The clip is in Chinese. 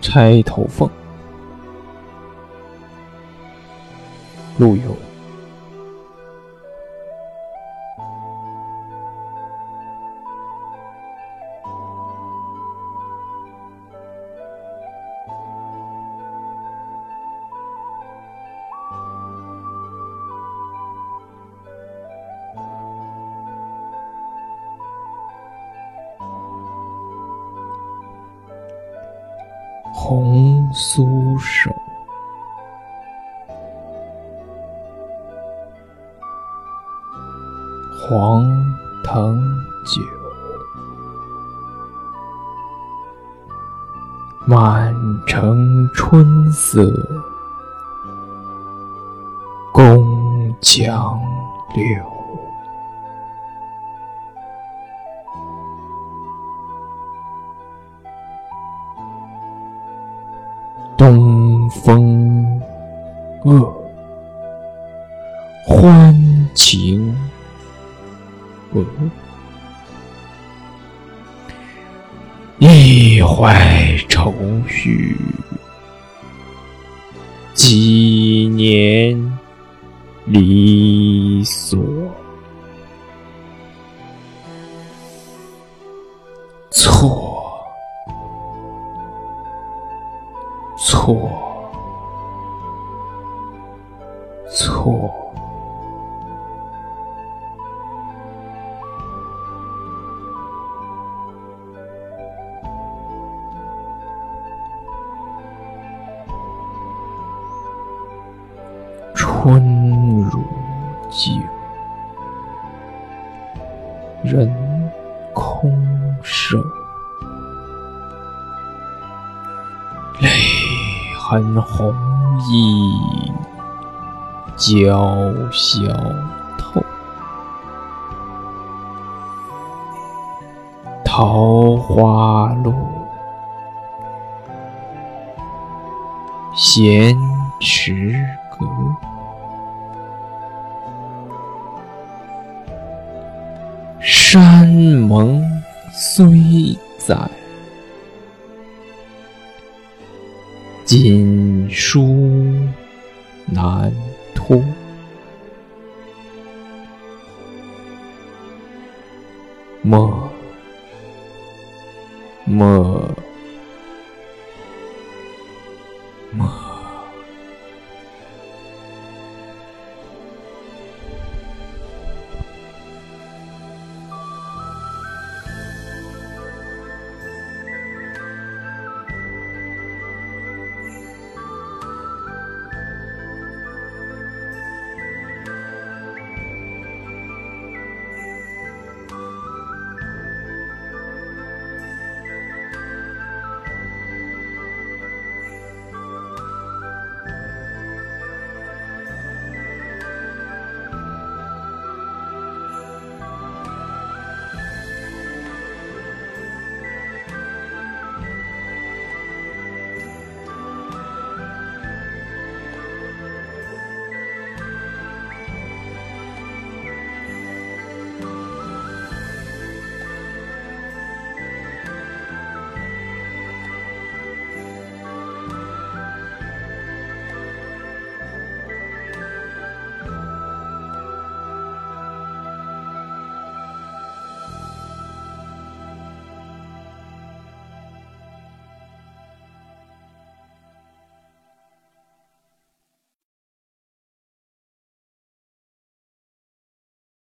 钗头凤陆游。红酥手，黄藤酒，满城春色宫墙柳。东风恶，欢情恶，一怀愁绪，几年离索，错，错，春如酒，人空瘦。恨红衣娇小透，桃花路闲池阁，山盟虽在。锦书难托，莫莫。